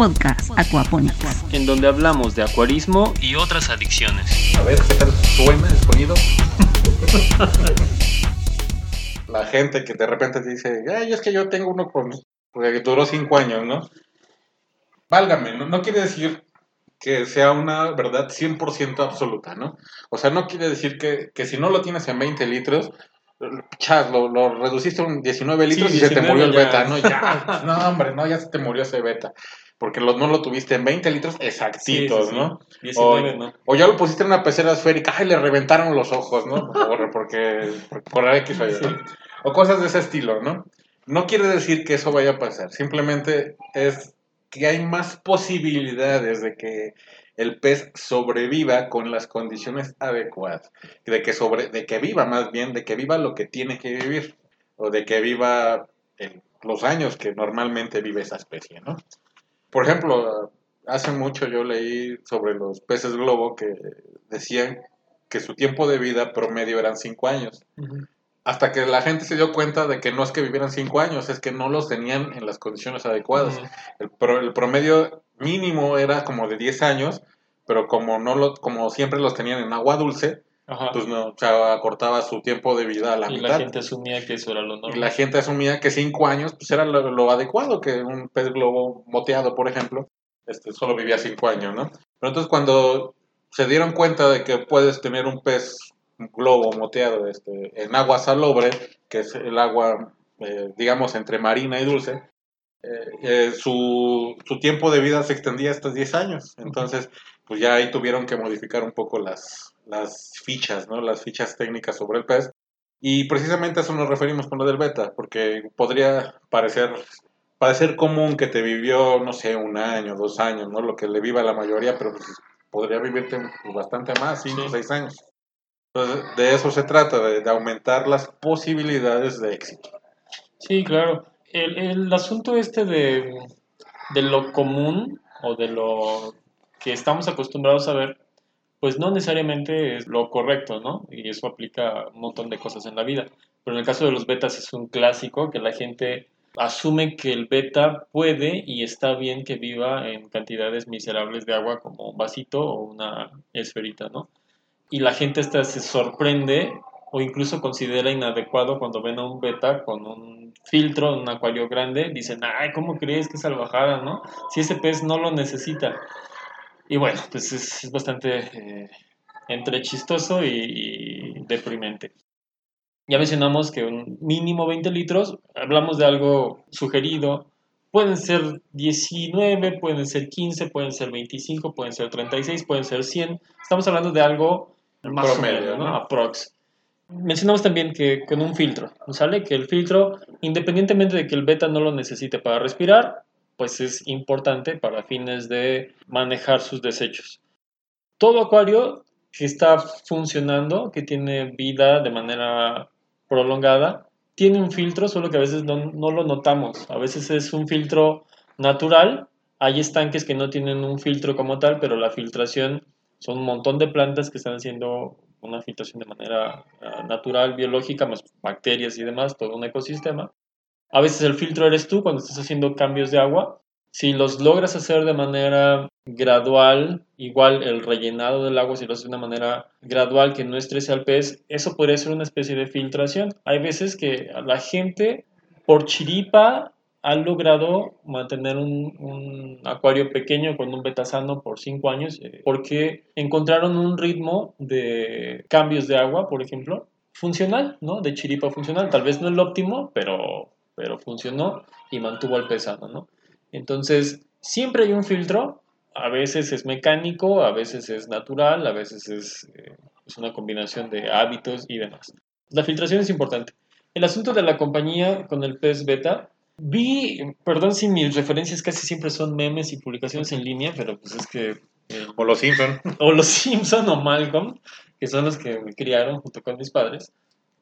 podcast Aquaponics. en donde hablamos de acuarismo y otras adicciones. A ver, ¿qué tal suena el sonido? La gente que de repente te dice, ay, es que yo tengo uno con, porque duró cinco años, ¿no? Válgame, no, no quiere decir que sea una verdad 100% absoluta, ¿no? O sea, no quiere decir que, que si no lo tienes en 20 litros, chas, lo, lo reduciste a un 19 litros Sí, y se te 19 murió el ya. beta, ¿no? Ya, no, hombre, no, ya se te murió ese beta. Porque no lo tuviste en 20 litros exactitos, Sí, sí, sí. ¿no? 19, ¿no? O ya lo pusiste en una pecera esférica, ¡ay, le reventaron los ojos, ¿no? Por, porque, por, X o Y, ¿no? O cosas de ese estilo, ¿no? No quiere decir que eso vaya a pasar, simplemente es que hay más posibilidades de que el pez sobreviva con las condiciones adecuadas, de que, sobre, de que viva más bien, de que viva lo que tiene que vivir, o de que viva en los años que normalmente vive esa especie, ¿no? Por ejemplo, hace mucho yo leí sobre los peces globo que decían que su tiempo de vida promedio eran 5 años. Hasta que la gente se dio cuenta de que no es que vivieran 5 años, es que no los tenían en las condiciones adecuadas. El, pro- el promedio mínimo era como de 10 años, pero como no lo, como siempre los tenían en agua dulce, Ajá. pues no, o sea, acortaba su tiempo de vida a la y mitad. la gente asumía que eso era lo Y normal. la gente asumía que 5 años pues era lo, lo adecuado, que un pez globo moteado, por ejemplo, este, solo vivía 5 años, ¿no? Pero entonces cuando se dieron cuenta de que puedes tener un pez globo moteado este, en agua salobre, que es el agua, eh, digamos, entre marina y dulce, eh, eh, su, su tiempo de vida se extendía hasta 10 años. Entonces, pues ya ahí tuvieron que modificar un poco las, las fichas, ¿no? Las fichas técnicas sobre el pez. Y precisamente a eso nos referimos con lo del beta, porque podría parecer, parecer común que te vivió, no sé, un año, dos años, ¿no? Lo que le viva la mayoría, pero pues, podría vivirte pues, bastante más, cinco, Sí. seis años. Entonces, de eso se trata, de, de aumentar las posibilidades de éxito. Sí, claro. El, el asunto este de, de lo común o de lo que estamos acostumbrados a ver, pues no necesariamente es lo correcto, ¿no? Y eso aplica a un montón de cosas en la vida. Pero en el caso de los betas es un clásico que la gente asume que el beta puede y está bien que viva en cantidades miserables de agua como un vasito o una esferita, ¿no? Y la gente hasta se sorprende o incluso considera inadecuado cuando ven a un beta con un filtro un acuario grande, dicen, ay, ¿cómo crees que salvajada, no? Si ese pez no lo necesita. Y bueno, pues es, es bastante eh, entre chistoso y, y deprimente. Ya mencionamos que un mínimo 20 litros, hablamos de algo sugerido, pueden ser 19, pueden ser 15, pueden ser 25, pueden ser 36, pueden ser 100. Estamos hablando de algo más promedio, o menos, ¿no? ¿no? Aprox. Mencionamos también que con un filtro, ¿sale? Que el filtro, independientemente de que el beta no lo necesite para respirar, pues es importante para fines de manejar sus desechos. Todo acuario que está funcionando, que tiene vida de manera prolongada, tiene un filtro, solo que a veces no, no lo notamos. A veces es un filtro natural. Hay estanques que no tienen un filtro como tal, pero la filtración son un montón de plantas que están haciendo una filtración de manera ah, natural, biológica, más bacterias y demás, todo un ecosistema. A veces el filtro eres tú cuando estás haciendo cambios de agua. Si los logras hacer de manera gradual, igual el rellenado del agua, si lo haces de una manera gradual que no estrese al pez, eso podría ser una especie de filtración. Hay veces que la gente, por chiripa, ha logrado mantener un, acuario pequeño con un betasano por 5 años eh, porque encontraron un ritmo de cambios de agua, por ejemplo, funcional, ¿no? De chiripa funcional. Tal vez no el óptimo, pero, pero funcionó y mantuvo al pez sano, ¿no? Entonces, siempre hay un filtro. A veces es mecánico, a veces es natural, a veces es, eh, es una combinación de hábitos y demás. La filtración es importante. El asunto de la compañía con el pez beta, vi, perdón si mis referencias casi siempre son memes y publicaciones en línea, pero pues es que... eh, O los Simpson. o los Simpson o Malcolm, que son los que me criaron junto con mis padres.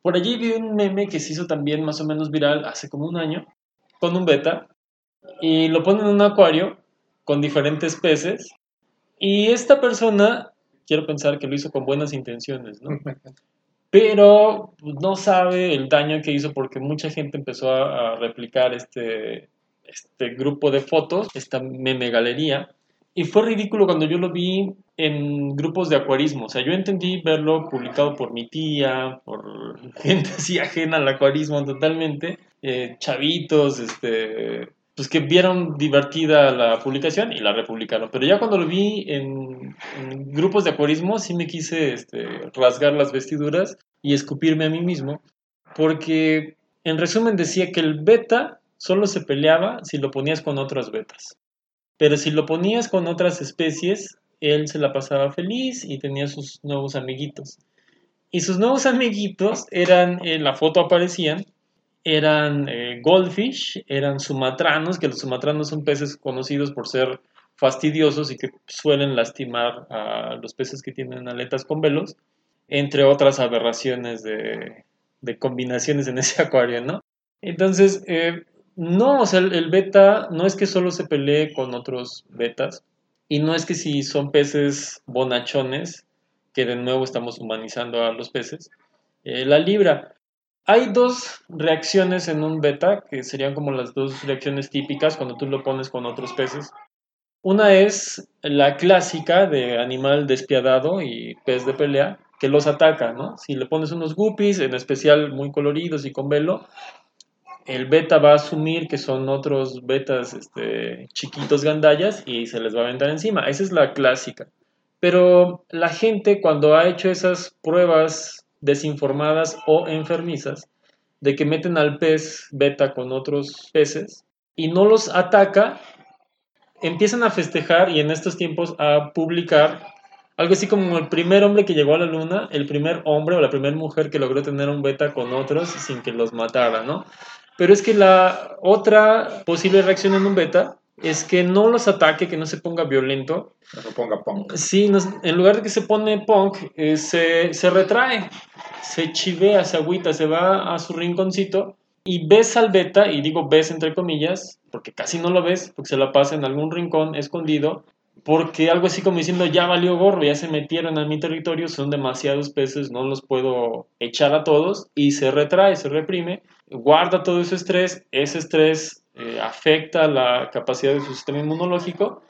Por allí vi un meme que se hizo también más o menos viral hace como un año, con un beta, y lo ponen en un acuario con diferentes peces, y esta persona, quiero pensar que lo hizo con buenas intenciones, ¿no? Pero pues, no sabe el daño que hizo porque mucha gente empezó a, a replicar este, este grupo de fotos, esta meme galería, y fue ridículo cuando yo lo vi en grupos de acuarismo. O sea, yo entendí verlo publicado por mi tía, por gente así ajena al acuarismo totalmente, eh, chavitos, este, pues que vieron divertida la publicación y la republicaron. Pero ya cuando lo vi en, en grupos de acuarismo, sí me quise este, rasgar las vestiduras y escupirme a mí mismo, porque en resumen decía que el beta solo se peleaba si lo ponías con otras betas. Pero si lo ponías con otras especies, él se la pasaba feliz y tenía sus nuevos amiguitos. Y sus nuevos amiguitos eran, en la foto aparecían, eran eh, goldfish, eran sumatranos, que los sumatranos son peces conocidos por ser fastidiosos y que suelen lastimar a los peces que tienen aletas con velos, entre otras aberraciones de, combinaciones en ese acuario, ¿no? Entonces, eh, no, o sea, el, beta no es que solo se pelee con otros betas y no es que si son peces bonachones, que de nuevo estamos humanizando a los peces, eh, la libra. Hay dos reacciones en un beta, que serían como las dos reacciones típicas cuando tú lo pones con otros peces. Una es la clásica de animal despiadado y pez de pelea, que los ataca, ¿no? Si le pones unos guppies, en especial muy coloridos y con velo, el beta va a asumir que son otros betas este, chiquitos gandallas y se les va a aventar encima. Esa es la clásica. Pero la gente cuando ha hecho esas pruebas desinformadas o enfermizas de que meten al pez beta con otros peces y no los ataca, empiezan a festejar y en estos tiempos a publicar algo así como el primer hombre que llegó a la luna, el primer hombre o la primera mujer que logró tener un beta con otros sin que los matara, ¿no? Pero es que la otra posible reacción en un beta es que no los ataque, que no se ponga violento. No se ponga punk. Sí, en lugar de que se pone punk, eh, se, se, retrae, se chivea, se agüita, se va a su rinconcito y ves al beta, y digo ves entre comillas, porque casi no lo ves, porque se la pasa en algún rincón escondido, porque algo así como diciendo, ya valió gorro, ya se metieron a mi territorio, son demasiados peces, no los puedo echar a todos, y se retrae, se reprime, guarda todo ese estrés, ese estrés eh, afecta la capacidad de su sistema inmunológico,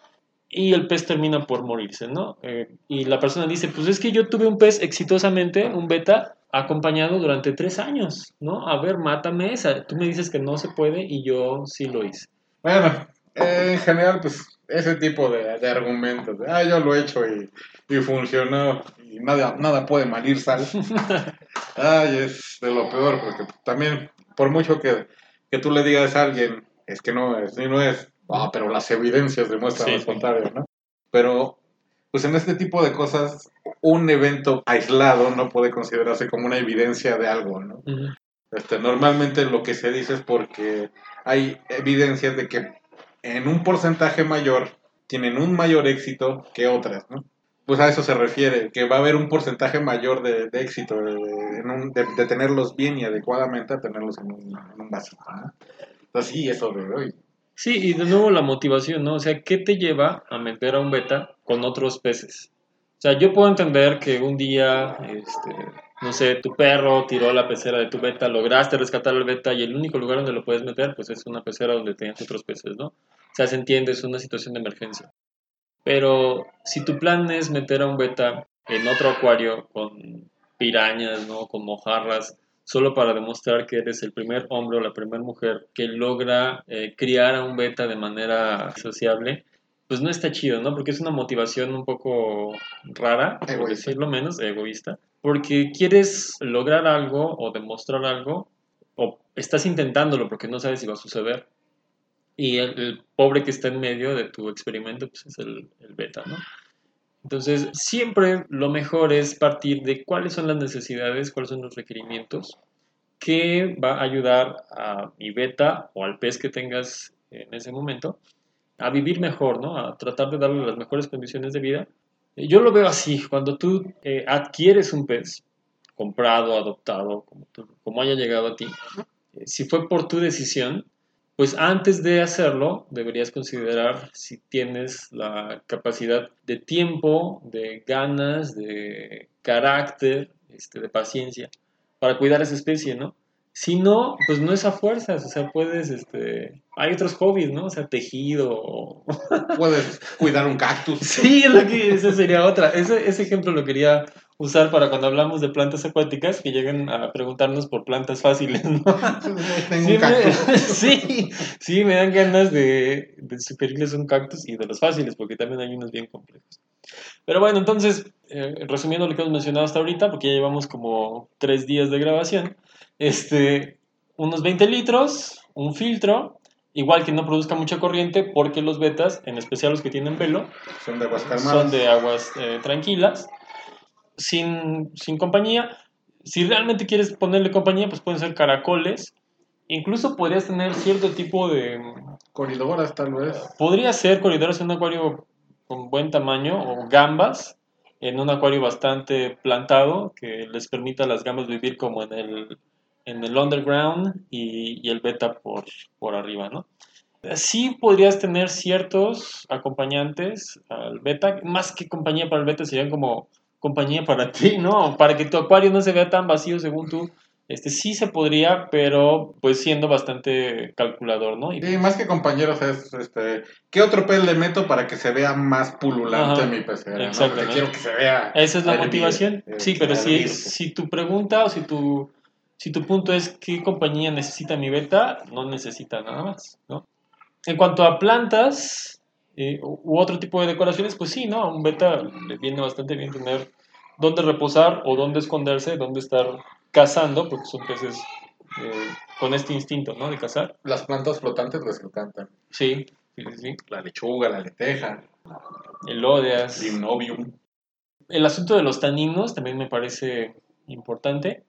y el pez termina por morirse, ¿no? Eh, y la persona dice, pues es que yo tuve un pez exitosamente, un beta, acompañado durante tres años, ¿no? A ver, mátame esa. Tú me dices que no se puede y yo sí lo hice. Bueno, en general, pues ese tipo de, argumentos. ah, yo lo he hecho y, y funcionó y nada, nada puede malir sal. Ay, es de lo peor, porque también, por mucho que, que tú le digas a alguien, es que no es, no es, ah, pero las evidencias demuestran lo contrario, ¿no? Pero, pues en este tipo de cosas, un evento aislado no puede considerarse como una evidencia de algo, ¿no? este, normalmente lo que se dice es porque hay evidencias de que en un porcentaje mayor tienen un mayor éxito que otras, ¿no? Pues a eso se refiere, que va a haber un porcentaje mayor de, éxito, de, tenerlos bien y adecuadamente a tenerlos en un, en vasito, ¿no? Entonces sí, eso de hoy. Sí, y de nuevo la motivación, ¿no? O sea, ¿qué te lleva a meter a un beta con otros peces? O sea, yo puedo entender que un día, este, no sé, tu perro tiró la pecera de tu beta, lograste rescatar al beta y el único lugar donde lo puedes meter, pues es una pecera donde tenías otros peces, ¿no? O sea, se entiende, es una situación de emergencia. Pero si tu plan es meter a un beta en otro acuario con pirañas, ¿no? Con mojarras, solo para demostrar que eres el primer hombre o la primera mujer que logra eh, criar a un beta de manera sociable, pues no está chido, ¿no? Porque es una motivación un poco rara, por decirlo menos, egoísta porque quieres lograr algo o demostrar algo, o estás intentándolo porque no sabes si va a suceder. Y el, pobre que está en medio de tu experimento pues es el, el, beta, ¿no? Entonces, siempre lo mejor es partir de cuáles son las necesidades, cuáles son los requerimientos que va a ayudar a mi beta o al pez que tengas en ese momento a vivir mejor, ¿no? A tratar de darle las mejores condiciones de vida yo lo veo así, cuando tú eh, adquieres un pez, comprado, adoptado, como, haya llegado a ti, eh, si fue por tu decisión, pues antes de hacerlo deberías considerar si tienes la capacidad de tiempo, de ganas, de carácter, este, de paciencia para cuidar esa especie, ¿no? Si no, pues no es a fuerzas, o sea, puedes, este, hay otros hobbies, ¿no? O sea, tejido. Puedes cuidar un cactus. Sí, es lo que, esa sería otra. Ese, ese ejemplo lo quería usar para cuando hablamos de plantas acuáticas que lleguen a preguntarnos por plantas fáciles, ¿no? Tengo Sí un cactus. me, sí, sí, me dan ganas de, de sugerirles un cactus y de los fáciles, porque también hay unos bien complejos. Pero bueno, entonces, eh, resumiendo lo que hemos mencionado hasta ahorita, porque ya llevamos como tres días de grabación, este, unos 20 litros, un filtro, igual que no produzca mucha corriente, porque los betas, en especial los que tienen velo, Son de aguas calmadas. son de aguas eh, tranquilas, sin, sin compañía. Si realmente quieres ponerle compañía, pues pueden ser caracoles. Incluso podrías tener cierto tipo de... Coridoras, tal vez. Podría ser corredores en un acuario con buen tamaño o gambas en un acuario bastante plantado que les permita a las gambas vivir como en el, en el underground y, y el beta por, por arriba, ¿no? Sí podrías tener ciertos acompañantes al beta, más que compañía para el beta, serían como compañía para ti, ¿no? Para que tu acuario no se vea tan vacío según tú. Este sí se podría, pero pues siendo bastante calculador, ¿no? Y Y más que compañeros es, este, ¿qué otro pez le meto para que se vea más pululante Ajá, mi pecera? ¿no? exactamente. Porque quiero que se vea. Esa es la hervir, motivación. eh, Sí, pero si, hervir. si tu pregunta o si tu, si tu punto es qué compañía necesita mi beta, no necesita nada más, ¿no? En cuanto a plantas eh, u otro tipo de decoraciones, pues sí, ¿no? A un beta le viene bastante bien tener dónde reposar o dónde esconderse, dónde estar cazando, porque son peces eh, con este instinto, ¿no? De cazar. Las plantas flotantes les encantan. Sí, sí, sí, sí. La lechuga, la leteja, Elódeas. limnobium. El asunto de los taninos también me parece importante.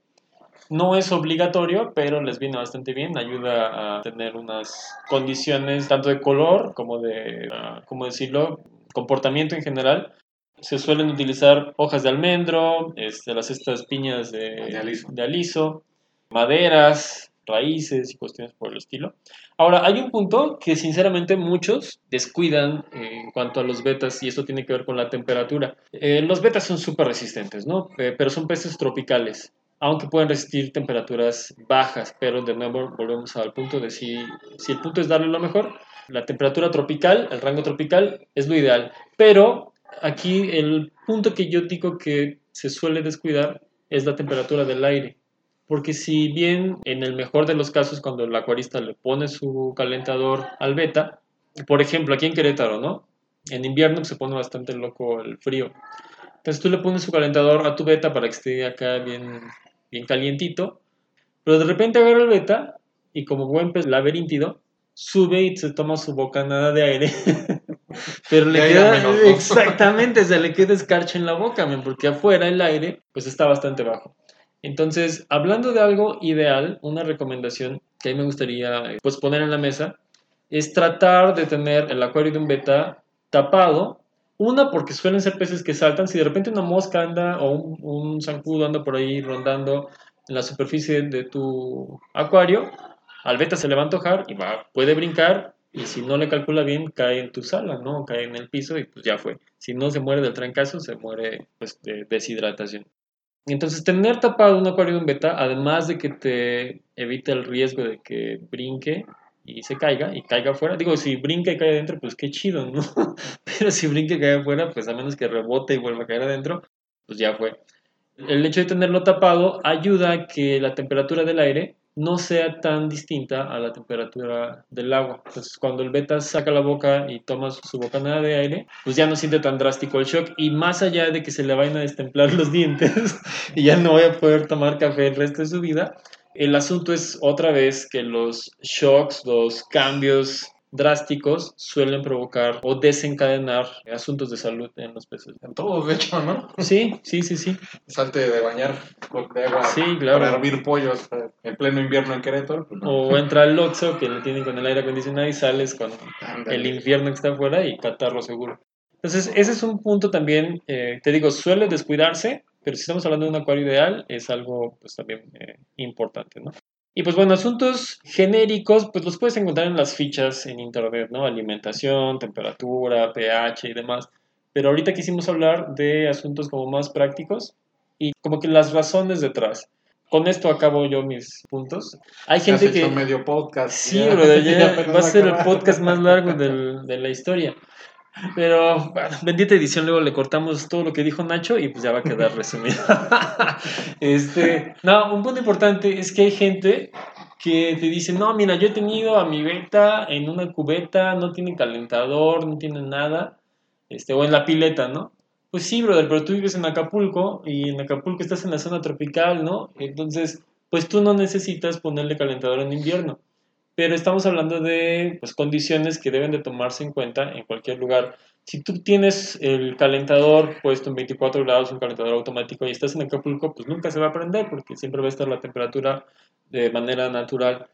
No es obligatorio, pero les viene bastante bien. Ayuda a tener unas condiciones tanto de color como de, ah, ¿cómo decirlo?, comportamiento en general. Se suelen utilizar hojas de almendro, este, las estas piñas de, De aliso. de aliso, maderas, raíces y cuestiones por el estilo. Ahora, hay un punto que sinceramente muchos descuidan en cuanto a los betas y esto tiene que ver con la temperatura. Eh, los betas son súper resistentes, ¿no? Eh, pero son peces tropicales, aunque pueden resistir temperaturas bajas, pero de nuevo volvemos al punto de si, si el punto es darle lo mejor, la temperatura tropical, el rango tropical es lo ideal, pero aquí el punto que yo digo que se suele descuidar es la temperatura del aire. Porque si bien en el mejor de los casos cuando el acuarista le pone su calentador al beta, por ejemplo aquí en Querétaro, ¿no? En invierno se pone bastante loco el frío. Entonces tú le pones su calentador a tu beta para que esté acá bien, bien calientito, pero de repente agarra el beta y como buen pez laberíntido, sube y se toma su bocanada de aire. Pero le De queda, exactamente, se le queda escarcha en la boca, men, porque afuera el aire pues está bastante bajo. Entonces, hablando de algo ideal, una recomendación que a mí me gustaría eh, pues poner en la mesa es tratar de tener el acuario de un beta tapado. Una, porque suelen ser peces que saltan. Si de repente una mosca anda o un, zancudo anda por ahí rondando en la superficie de tu acuario, al beta se le va a antojar y va, puede brincar y si no le calcula bien cae en tu sala, ¿no? Cae en el piso y pues ya fue. Si no se muere del trancazo, se muere pues de deshidratación. Entonces, tener tapado un acuario de un beta, además de que te evita el riesgo de que brinque y se caiga y caiga afuera. Digo, si brinca y cae adentro, pues qué chido, ¿no? Pero si brinca y cae afuera, pues a menos que rebote y vuelva a caer adentro, pues ya fue. El hecho de tenerlo tapado ayuda a que la temperatura del aire no sea tan distinta a la temperatura del agua. Entonces, cuando el beta saca la boca y toma su bocanada de aire, pues ya no siente tan drástico el shock. Y más allá de que se le vayan a destemplar los dientes y ya no vaya a poder tomar café el resto de su vida, el asunto es otra vez que los shocks, los cambios drásticos suelen provocar o desencadenar asuntos de salud en los peces. En todos, de hecho, ¿no? Sí, sí, sí, sí. Salte de bañar con agua Sí, claro. para hervir pollos en pleno invierno en Querétaro. pues no. O entra al Oxxo que lo tienen con el aire acondicionado y sales con el infierno que está afuera y catarro seguro. Entonces, ese es un punto también, eh, te digo, suele descuidarse, pero si estamos hablando de un acuario ideal, es algo pues también eh, importante, ¿no? Y pues bueno, asuntos genéricos, pues los puedes encontrar en las fichas en internet, ¿no? Alimentación, temperatura, pH y demás. Pero ahorita quisimos hablar de asuntos como más prácticos y como que las razones detrás. con esto acabo yo mis puntos. Hay Has gente hecho que... medio podcast. Sí, ya. bro, ya Ya apenas va a ser el podcast más largo del- de la historia. Pero, bueno, bendita edición, luego le cortamos todo lo que dijo Nacho y pues ya va a quedar resumido. este, no, un punto importante es que hay gente que te dice, no, mira, yo he tenido a mi beta en una cubeta, no tiene calentador, no tiene nada, este, o en la pileta, ¿no? Pues sí, brother, pero tú vives en Acapulco y en Acapulco estás en la zona tropical, ¿no? Entonces, pues tú no necesitas ponerle calentador en invierno pero estamos hablando de pues, condiciones que deben de tomarse en cuenta en cualquier lugar. Si tú tienes el calentador puesto en 24 grados, un calentador automático, y estás en Acapulco, pues nunca se va a prender porque siempre va a estar la temperatura de manera natural.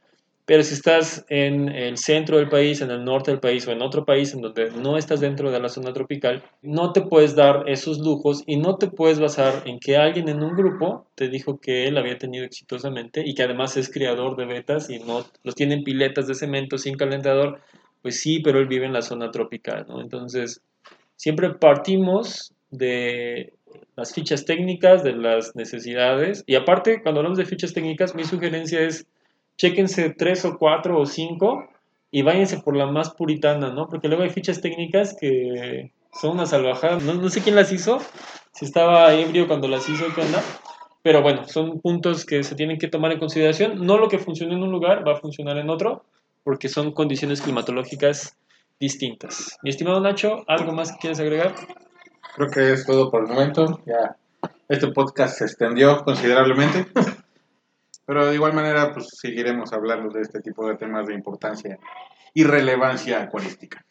Pero si estás en el centro del país, en el norte del país o en otro país en donde no estás dentro de la zona tropical, no te puedes dar esos lujos y no te puedes basar en que alguien en un grupo te dijo que él había tenido exitosamente y que además es criador de betas y no los tienen piletas de cemento sin calentador. Pues sí, pero él vive en la zona tropical, ¿no? Entonces, siempre partimos de las fichas técnicas, de las necesidades. Y aparte, cuando hablamos de fichas técnicas, mi sugerencia es chéquense tres o cuatro o cinco y váyanse por la más puritana, ¿no? Porque luego hay fichas técnicas que son una salvajada. No, sé quién las hizo, si estaba ebrio cuando las hizo, ¿qué onda? Pero bueno, son puntos que se tienen que tomar en consideración. No lo que funciona en un lugar va a funcionar en otro, porque son condiciones climatológicas distintas. Mi estimado Nacho, ¿algo más que quieres agregar? Creo que es todo por el momento. Ya este podcast se extendió considerablemente. Pero de igual manera, pues seguiremos hablando de este tipo de temas de importancia y relevancia acuarística.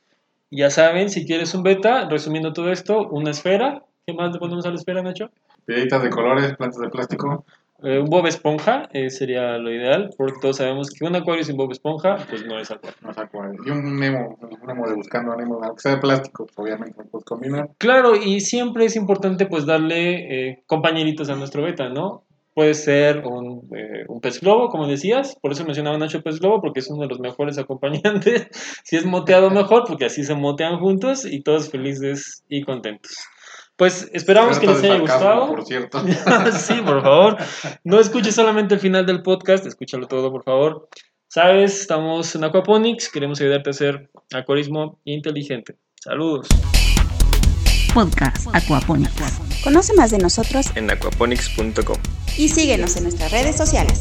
Ya saben, si quieres un beta, resumiendo todo esto, una esfera. ¿Qué más le ponemos a la esfera, Nacho? Piedritas de colores, plantas de plástico. Eh, un Bob Esponja eh, sería lo ideal, porque todos sabemos que un acuario sin Bob Esponja, pues no es acuario. No sé cuál. Y un Nemo, un Nemo de buscando a Nemo, aunque sea de plástico, pues, obviamente no puedes combinar. Claro, y siempre es importante pues darle eh, compañeritos a nuestro beta, ¿no? Puede ser un, eh, un pez globo, como decías, por eso mencionaba Nacho pez globo, porque es uno de los mejores acompañantes. si es moteado mejor, porque así se motean juntos y todos felices y contentos. Pues esperamos que les haya gustado. Por cierto. sí, por favor. No escuches solamente el final del podcast, escúchalo todo, por favor. Sabes, estamos en Aquaponics, queremos ayudarte a hacer acuarismo inteligente. Saludos. Podcast Aquaponics. Conoce más de nosotros en aquaponics.com. y síguenos en nuestras redes sociales.